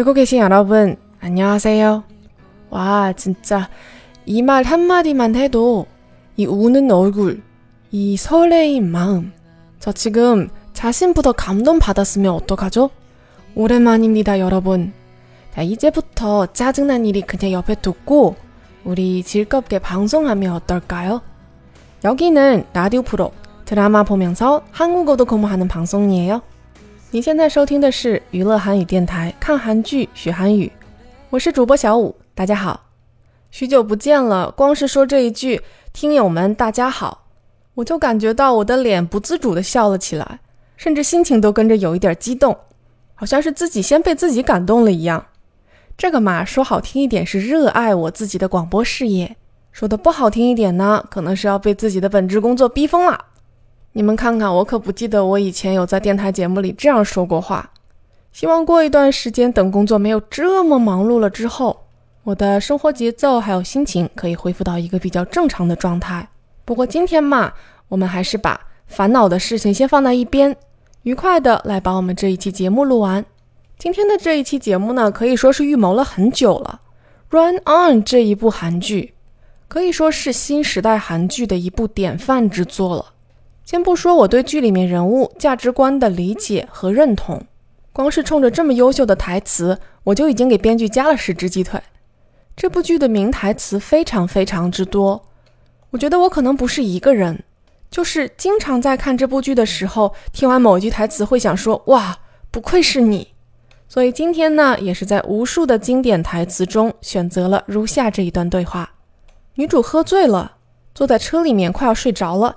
듣고 계신 여러분, 안녕하세요. 와, 진짜 이 말 한마디만 해도 이 우는 얼굴, 이 설레인 마음. 저 지금 자신부터 감동 받았으면 어떡하죠? 오랜만입니다, 여러분. 자, 이제부터 짜증난 일이 그냥 옆에 두고 우리 즐겁게 방송하면 어떨까요? 여기는 라디오 프로 드라마 보면서 한국어도 공부하는 방송이에요. 你现在收听的是娱乐韩语电台，看韩剧学韩语，我是主播小五，大家好，许久不见了。光是说这一句“听友们大家好”，我就感觉到我的脸不自主的笑了起来，甚至心情都跟着有一点激动，好像是自己先被自己感动了一样。这个嘛，说好听一点是热爱我自己的广播事业，说的不好听一点呢，可能是要被自己的本职工作逼疯了。你们看看，我可不记得我以前有在电台节目里这样说过话。希望过一段时间，等工作没有这么忙碌了之后，我的生活节奏还有心情可以恢复到一个比较正常的状态。不过今天嘛，我们还是把烦恼的事情先放在一边，愉快的来把我们这一期节目录完。今天的这一期节目呢，可以说是预谋了很久了。《Run On》这一部韩剧，可以说是新时代韩剧的一部典范之作了。先不说我对剧里面人物价值观的理解和认同，光是冲着这么优秀的台词，我就已经给编剧加了十只鸡腿。这部剧的名台词非常非常之多，我觉得我可能不是一个人，就是经常在看这部剧的时候，听完某一句台词会想说：“哇，不愧是你。”所以今天呢，也是在无数的经典台词中选择了如下这一段对话：女主喝醉了，坐在车里面快要睡着了。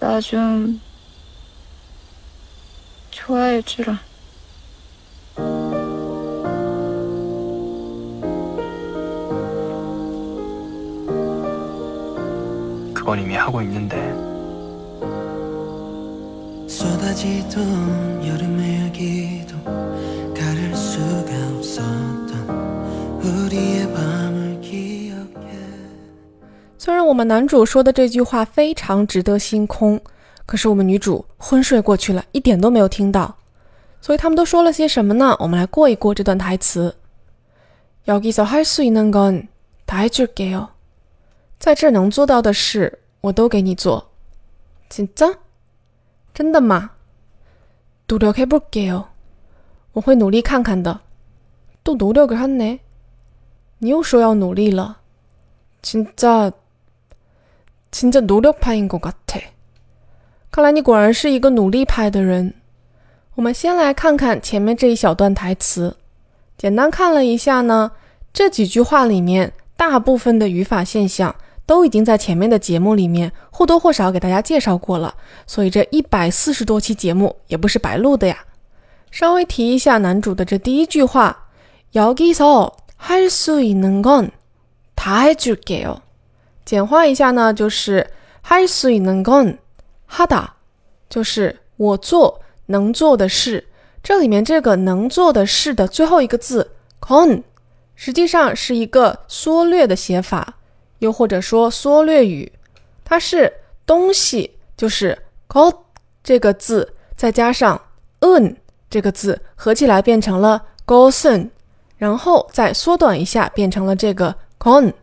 나 좀 좋아해 주라. 그건 이미 하고 있는데. 쏟아지던 여름의 열기도 가릴 수가 없었던 우리의 虽然我们男主说的这句话非常值得星空，可是我们女主昏睡过去了，一点都没有听到。所以他们都说了些什么呢？我们来过一过这段台词。여기서할수있는건다해줄게 요。 在这能做到的事，我都给你做。真的？真的吗？노력해볼게 요。 我会努力看看的。또노력을하 네。 你又说要努力了。真的？ 진짜 노력파인 것 같아. 看来你果然是一个努力派的人。我们先来看看前面这一小段台词，简单看了一下呢，这几句话里面大部分的语法现象都已经在前面的节目里面或多或少给大家介绍过了。所以这一百四十多期节目也不是白录的呀。稍微提一下男主的这第一句话， 要기서 还是能够，하다，就是我做能做的事。这里面这个能做的事的最后一个字 건， 实际上是一个缩略的写法，又或者说缩略语，它是东西，就是 것 这个字再加上 un 这个字合起来变成了 것은，然后再缩短一下变成了这个 건。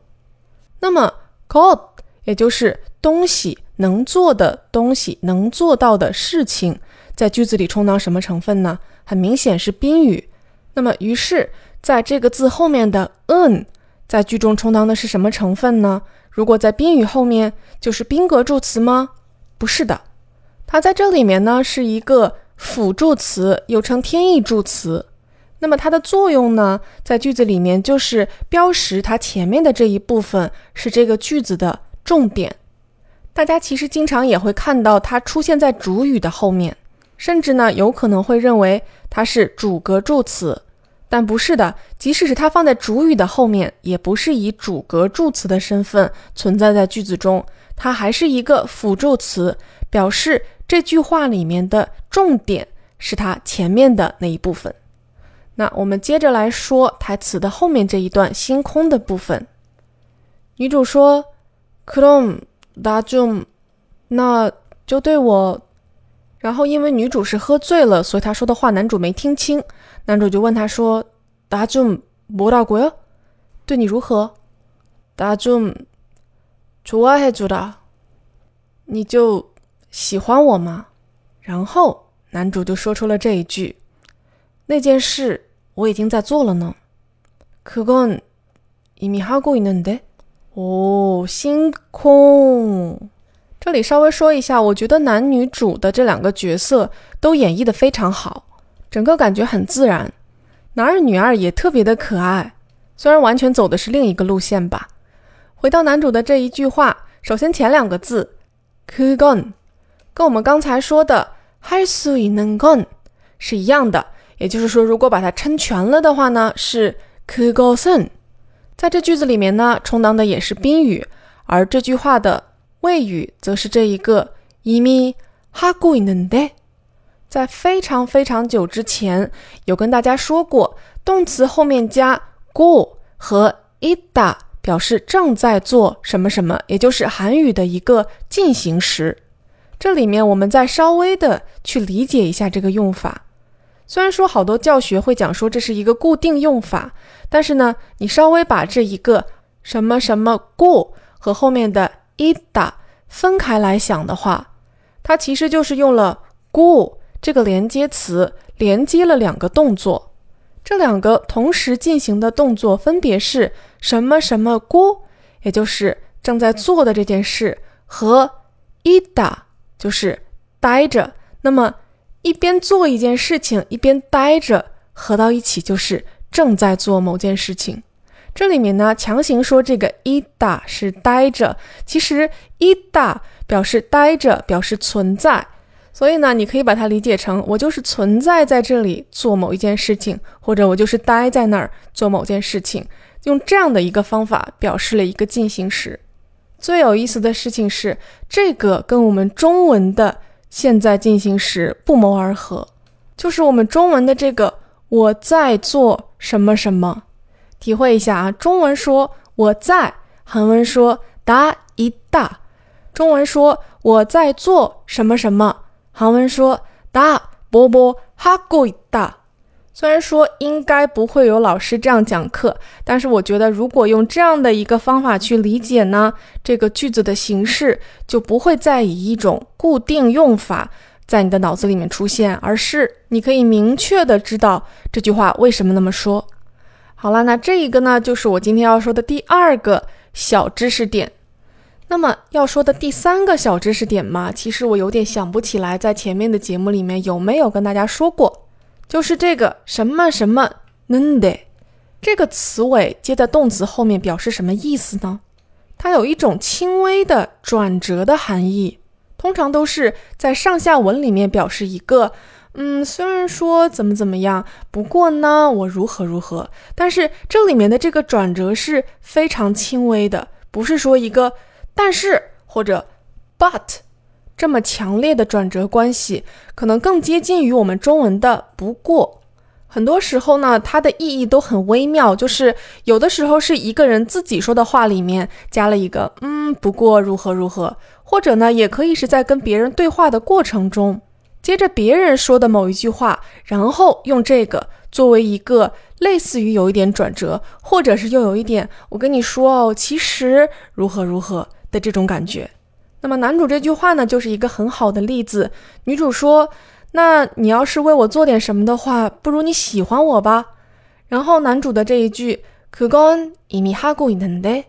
那么 God，也就是东西能做的东西，能做到的事情，在句子里充当什么成分呢？很明显是宾语。那么，于是在这个字后面的 n，在句中充当的是什么成分呢？如果在宾语后面，就是宾格助词吗？不是的，它在这里面呢是一个辅助词，又称天意助词。那么它的作用呢，在句子里面就是标识它前面的这一部分是这个句子的重点。大家其实经常也会看到它出现在主语的后面，甚至呢有可能会认为它是主格助词。但不是的，即使是它放在主语的后面，也不是以主格助词的身份存在在句子中，它还是一个辅助词，表示这句话里面的重点是它前面的那一部分。那我们接着来说台词的后面这一段星空的部分。女主说：“그럼나 좀， 那就对我。”然后因为女主是喝醉了，所以她说的话男主没听清。男主就问她说：“나좀뭐라고 요？ 对你如何？”“나좀좋아해주 라。 ”你就喜欢我吗？然后男主就说出了这一句：“那件事 我已经在做了呢。”“그건이미하고있는 데。 ”“哦，星空。”这里稍微说一下，我觉得男女主的这两个角色都演绎的非常好，整个感觉很自然。男二女二也特别的可爱，虽然完全走的是另一个路线吧。回到男主的这一句话，首先前两个字 k g o n 跟我们刚才说的 h i s u i n g o n 是一样的， 也就是说，如果把它撑全了的话呢，是 k g o s n 在这句子里面呢，充当的也是宾语，而这句话的。谓语则是这一个이미하고있는 데， 在非常非常久之前有跟大家说过，动词后面加고和있다表示正在做什么什么，也就是韩语的一个进行时。这里面我们再稍微的去理解一下这个用法。 虽然说好多教学会讲说这是一个固定用法，但是呢，你稍微把这一个什么什么故和后面的伊达分开来想的话，它其实就是用了 g 这个连接词连接了两个动作，这两个同时进行的动作分别是什么什么 g 也就是正在做的这件事，和伊达就是待着。那么一边做一件事情一边待着，合到一起就是正在做某件事情。这里面呢，强行说这个伊达是待着，其实伊达表示待着，表示存在，所以呢，你可以把它理解成我就是存在在这里做某一件事情，或者我就是待在那儿做某件事情，用这样的一个方法表示了一个进行时。最有意思的事情是，这个跟我们中文的现在进行时不谋而合，就是我们中文的这个“我在做什么什么”。体会一下啊，中文说“我在”，韩文说“다一다”。中文说“我在做什么什么”，韩文说“다波波하고있다”。虽然说应该不会有老师这样讲课，但是我觉得如果用这样的一个方法去理解呢，这个句子的形式就不会再以一种固定用法在你的脑子里面出现，而是你可以明确的知道这句话为什么那么说。好了，那这一个呢，就是我今天要说的第二个小知识点。那么要说的第三个小知识点嘛，其实我有点想不起来，在前面的节目里面有没有跟大家说过，就是这个什么什么 nde 这个词尾接在动词后面表示什么意思呢？它有一种轻微的转折的含义，通常都是在上下文里面表示一个。嗯，虽然说怎么怎么样，不过呢，我如何如何，但是这里面的这个转折是非常轻微的，不是说一个但是或者 but 这么强烈的转折关系，可能更接近于我们中文的不过。很多时候呢，它的意义都很微妙，就是有的时候是一个人自己说的话里面加了一个嗯，不过如何如何，或者呢，也可以是在跟别人对话的过程中。接着别人说的某一句话，然后用这个作为一个类似于有一点转折，或者是又有一点我跟你说哦，其实如何如何的这种感觉。那么男主这句话呢，就是一个很好的例子。女主说：“那你要是为我做点什么的话，不如你喜欢我吧。”然后男主的这一句그건이미하고있는 데。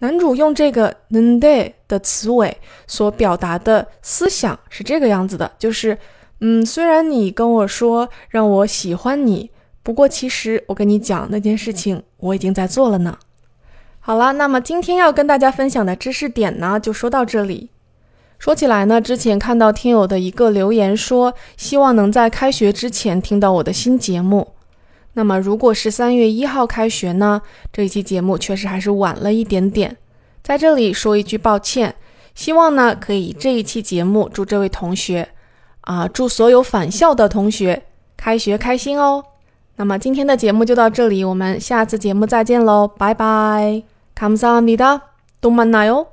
男主用这个는데的词尾所表达的思想是这个样子的，就是，嗯，虽然你跟我说让我喜欢你，不过其实我跟你讲那件事情我已经在做了呢。 好了，那么今天要跟大家分享的知识点呢，就说到这里。说起来呢，之前看到听友的一个留言说，希望能在开学之前听到我的新节目。那么如果是三月一号开学呢？这一期节目确实还是晚了一点点，在这里说一句抱歉。希望呢可以这一期节目祝这位同学啊，祝所有返校的同学开学开心哦。那么今天的节目就到这里，我们下次节目再见喽，拜拜。 감사합니다， 또 만나요。